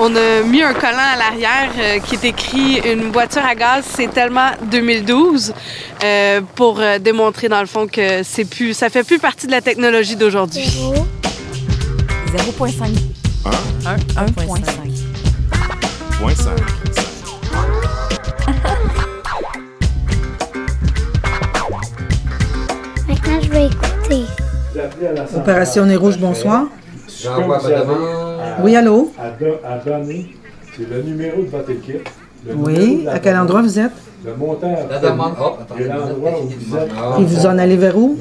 On a mis un collant à l'arrière euh, qui est écrit une voiture à gaz, c'est tellement 2012 euh, pour euh, démontrer dans le fond que c'est plus, ça fait plus partie de la technologie d'aujourd'hui. 0.5. 1, 1.5. point 5. Maintenant, je vais écouter. Opération Nez Rouge, bonsoir. Oui, allô? À, do- à donner, c'est le numéro de votre équipe. Oui, à quel endroit vous êtes? Le montant. La demande. Oh, attendez. Et où vous en allez vers où?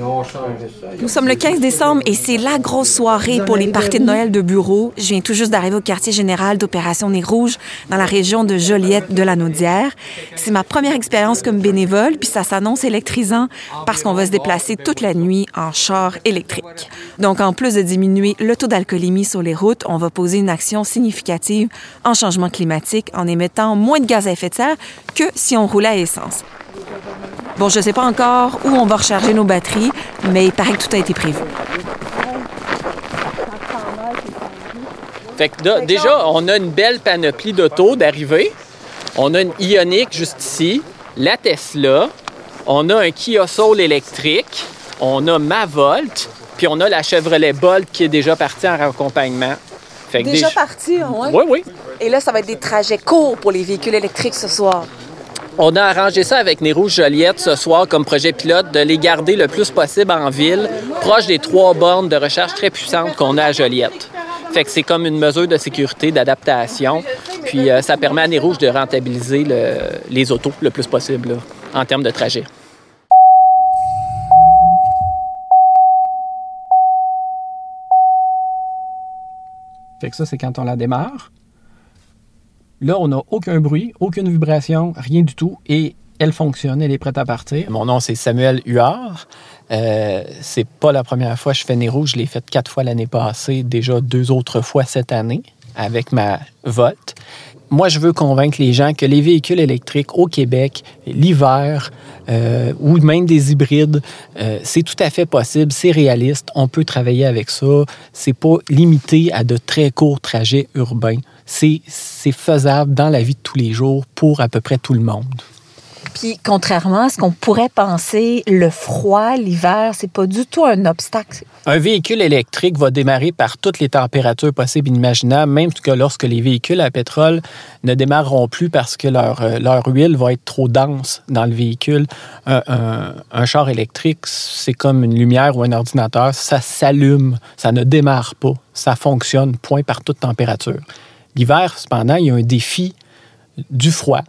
Nous sommes le 15 décembre et c'est la grosse soirée pour les parties de Noël de bureau. Je viens tout juste d'arriver au quartier général d'Opération Nez Rouge dans la région de Joliette de la Naudière. C'est ma première expérience comme bénévole, puis ça s'annonce électrisant parce qu'on va se déplacer toute la nuit en char électrique. Donc, en plus de diminuer le taux d'alcoolémie sur les routes, on va poser une action significative en changement climatique en émettant moins de gaz à effet de serre que si on roulait à essence. Bon, je ne sais pas encore où on va recharger nos batteries, mais il paraît que tout a été prévu. Fait que là, déjà, on a une belle panoplie d'autos d'arrivée. On a une Ioniq juste ici, la Tesla, on a un Kia Soul électrique, on a ma Volt, puis on a la Chevrolet Bolt qui est déjà partie en accompagnement. Fait que Déjà des- parti, oui. Oui, oui. Et là, ça va être des trajets courts pour les véhicules électriques ce soir. On a arrangé ça avec Nez Rouge Joliette ce soir comme projet pilote de les garder le plus possible en ville, proche des trois bornes de recharge très puissantes qu'on a à Joliette. Fait que c'est comme une mesure de sécurité, d'adaptation. Puis euh, ça permet à Nez Rouge de rentabiliser le- les autos le plus possible en termes de trajet. Fait que ça, c'est quand on la démarre. Là, on n'a aucun bruit, aucune vibration, rien du tout. Et elle fonctionne, elle est prête à partir. Mon nom, c'est Samuel Huard. Euh, c'est pas la première fois que je fais Nez Rouge. Je l'ai fait quatre fois l'année passée, déjà deux autres fois cette année avec ma Volt. Moi, je veux convaincre les gens que les véhicules électriques au Québec, l'hiver, euh, ou même des hybrides, euh, c'est tout à fait possible, c'est réaliste, on peut travailler avec ça. C'est pas limité à de très courts trajets urbains. C'est faisable dans la vie de tous les jours pour à peu près tout le monde. Puis, contrairement à ce qu'on pourrait penser, le froid, l'hiver, c'est pas du tout un obstacle. Un véhicule électrique va démarrer par toutes les températures possibles et imaginables, même que lorsque les véhicules à pétrole ne démarreront plus parce que leur, euh, leur huile va être trop dense dans le véhicule. Un, un- un char électrique, c'est comme une lumière ou un ordinateur, ça s'allume, ça ne démarre pas, ça fonctionne, point par toute température. L'hiver, cependant, il y a un défi du froid.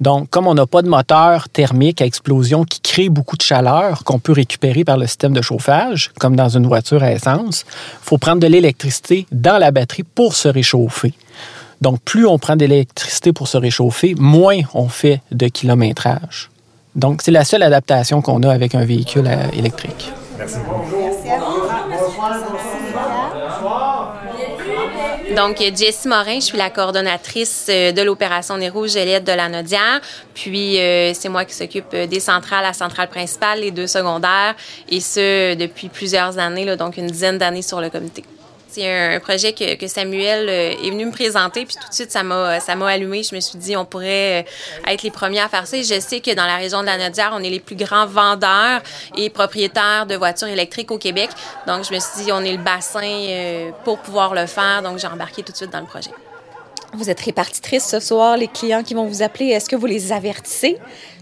Donc, comme on n'a pas de moteur thermique à explosion qui crée beaucoup de chaleur qu'on peut récupérer par le système de chauffage, comme dans une voiture à essence, il faut prendre de l'électricité dans la batterie pour se réchauffer. Donc, plus on prend de l'électricité pour se réchauffer, moins on fait de kilométrage. Donc, c'est la seule adaptation qu'on a avec un véhicule euh, électrique. Donc, Jessie Morin, je suis la coordonnatrice euh, de l'opération Nez Rouge Joliette de la Nodière. Puis, euh, c'est moi qui s'occupe euh, des centrales, la centrale principale, les deux secondaires, et ce, depuis plusieurs années, donc une dizaine d'années sur le comité. C'est un projet que, Samuel euh, est venu me présenter, puis tout de suite, ça m'a, ça allumé. Je me suis dit, on pourrait euh, être les premiers à faire ça. Je sais que dans la région de la Nodière, on est les plus grands vendeurs et propriétaires de voitures électriques au Québec. Donc, je me suis dit, on est le bassin euh, pour pouvoir le faire. Donc, j'ai embarqué tout de suite dans le projet. Vous êtes répartitrice ce soir. Les clients qui vont vous appeler, est-ce que vous les avertissez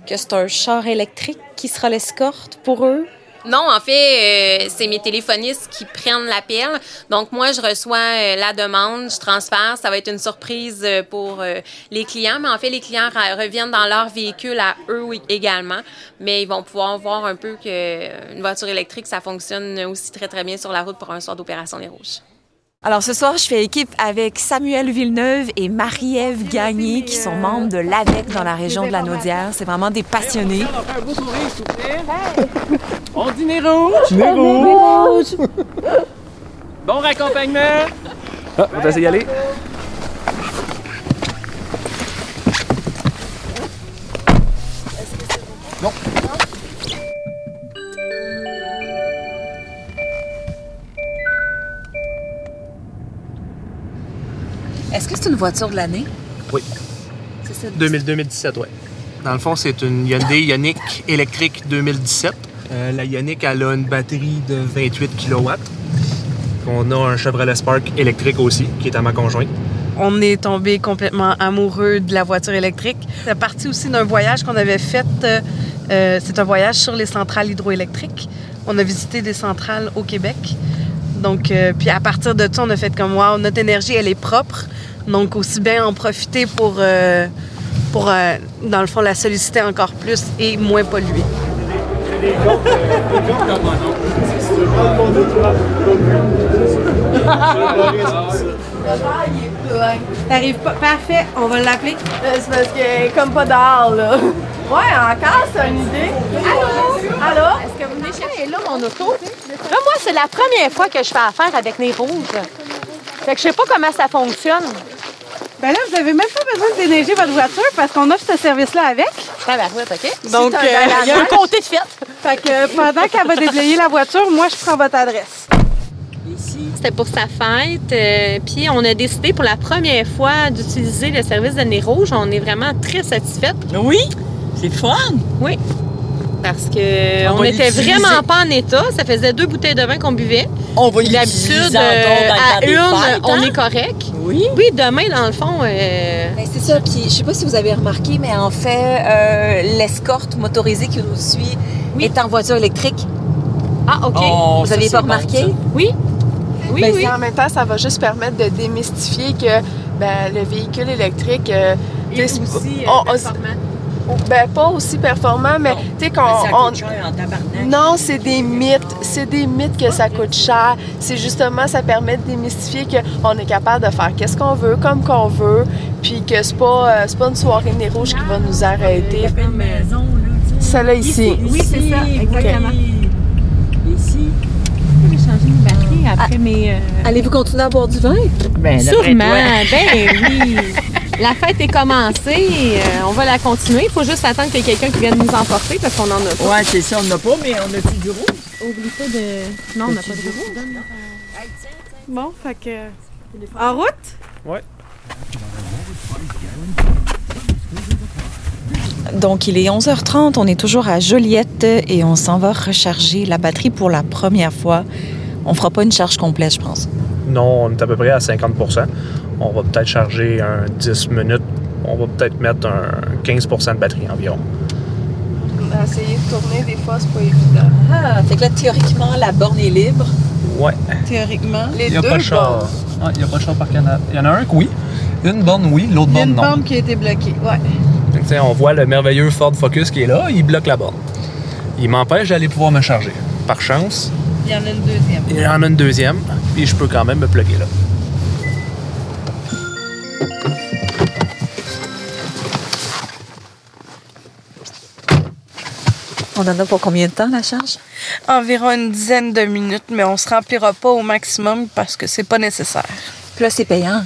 que c'est un char électrique qui sera l'escorte pour eux? Non, en fait, euh, c'est mes téléphonistes qui prennent l'appel. Donc, moi, je reçois euh, la demande, je transfère. Ça va être une surprise euh, pour euh, les clients. Mais en fait, les clients reviennent dans leur véhicule à eux également. Mais ils vont pouvoir voir un peu qu'une voiture électrique, ça fonctionne aussi très, très bien sur la route pour un soir d'opération Les Rouges. Alors ce soir, je fais équipe avec Samuel Villeneuve et Marie-Ève Gagné, qui sont membres de l'AVEC dans la région de la Naudière. C'est vraiment des passionnés. Un beau sourire, s'il vous plaît. On dit Nez Rouge. Nez Rouge. Bon raccompagnement. Ah, on va essayer d'y aller. Non. Est-ce que c'est une voiture de l'année? Oui. C'est ça. 2000 2017, oui. Dans le fond, c'est une Hyundai Ioniq électrique 2017. Euh, la Ioniq, elle a une batterie de 28 kW. On a un Chevrolet Spark électrique aussi, qui est à ma conjointe. On est tombé complètement amoureux de la voiture électrique. C'est parti aussi d'un voyage qu'on avait fait. euh, euh, c'est un voyage sur les centrales hydroélectriques. On a visité des centrales au Québec. Donc, euh, puis à partir de ça, on a fait comme wow, notre énergie, elle est propre. Donc, aussi bien en profiter pour, euh, pour euh, dans le fond, la solliciter encore plus et moins polluer. T'arrives pas. Parfait, on va l'appeler. C'est parce que comme pas dehors, là. Ouais, encore, c'est une idée. Allô? Allô? Est-ce que vous venez chercher? Là mon auto? Là, moi, c'est la première fois que je fais affaire avec les rouges. Fait que je sais pas comment ça fonctionne. Ben là, vous avez même pas besoin de déneiger votre voiture parce qu'on offre ce service-là avec. Ah, ben, ouais, OK. Donc, euh, il y a un comté de fête. Fait que pendant qu'elle va déblayer la voiture, moi, je prends votre adresse. C'était pour sa fête. euh, puis on a décidé pour la première fois d'utiliser le service de nez rouge. On est vraiment très satisfaite. Oui, c'est fun. Oui. Parce que On vraiment pas en état. Ça faisait deux bouteilles de vin qu'on buvait. On va D'habitude, euh, à une, fêtes, on hein? est correct. Oui. Oui, demain, dans le fond, euh, Ben, c'est ça. Puis, je sais pas si vous avez remarqué, mais en fait, euh, l'escorte motorisée qui nous suit est en voiture électrique. Ah, OK. Oh, vous c'est pas remarqué? Oui. Oui, Ben, oui. En même temps, ça va juste permettre de démystifier que ben, le véhicule électrique euh, c'est- aussi, on-. Ben, pas aussi performant, mais tu sais qu'on on- non, c'est des mythes. C'est des mythes que ça coûte cher. C'est justement, ça permet de démystifier qu'on est capable de faire qu'est-ce qu'on veut, comme qu'on veut, puis que c'est pas, euh, c'est pas une soirée nez rouge qui va nous arrêter. une maison, là, tu sais. Celle-là ici. Oui, c'est ça, exactement. Ici. J'ai changé une batterie après mes... euh, Allez-vous continuer à boire du vin? Ben, Sûrement, ben oui. La fête est commencée, euh, on va la continuer. Il faut juste attendre qu'il y ait quelqu'un qui vienne nous emporter parce qu'on en a pas. Ouais, c'est ça, on n'a pas, mais on a-tu du rouge? Oublie pas de... Non, on n'a pas de bureau. Bon, fait que. En route? Ouais. Donc, il est 11h30, on est toujours à Joliette et on s'en va recharger la batterie pour la première fois. On fera pas une charge complète, je pense. Non, on est à peu près à 50 On va peut-être charger un 10 minutes. On va peut-être mettre un 15% de batterie environ. Essayer de tourner, des fois, c'est pas évident. Ah, fait que là, théoriquement, la borne est libre. Ouais. Théoriquement. Les Il n'y a deux pas de char. bornes. Ah, il n'y a pas de char par canal. Il y en a un que oui. Une borne, oui. L'autre y borne, une non. borne qui a été bloquée. Ouais. Donc, tu sais, on voit le merveilleux Ford Focus qui est là. Il bloque la borne. Il m'empêche d'aller pouvoir me charger. Par chance, Il y en a une deuxième. il y en a une deuxième. Puis je peux quand même me plugger là. On en a pour combien de temps, la charge? Environ une dizaine de minutes, mais on se remplira pas au maximum parce que c'est pas nécessaire. Puis là, c'est payant.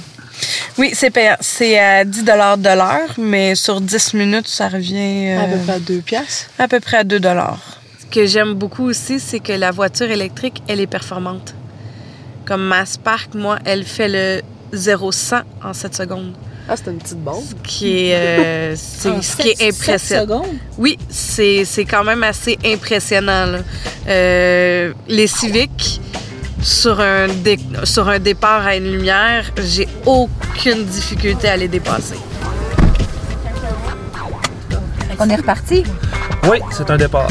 Oui, c'est payant. C'est à 10 de l'heure, mais sur 10 minutes, ça revient euh, À peu près à deux piastres. à peu près à 2 Ce que j'aime beaucoup aussi, c'est que la voiture électrique, elle est performante. Comme ma Spark, moi, elle fait le 0-100 en 7 secondes. Ah, c'est une petite bombe. Ce qui est, euh, c'est- ce qui est impressionnant. secondes? Oui, c'est c'est quand même assez impressionnant. là. Euh, les Civics, sur un, dé- sur un départ à une lumière, j'ai aucune difficulté à les dépasser. On est reparti? Oui, c'est un départ.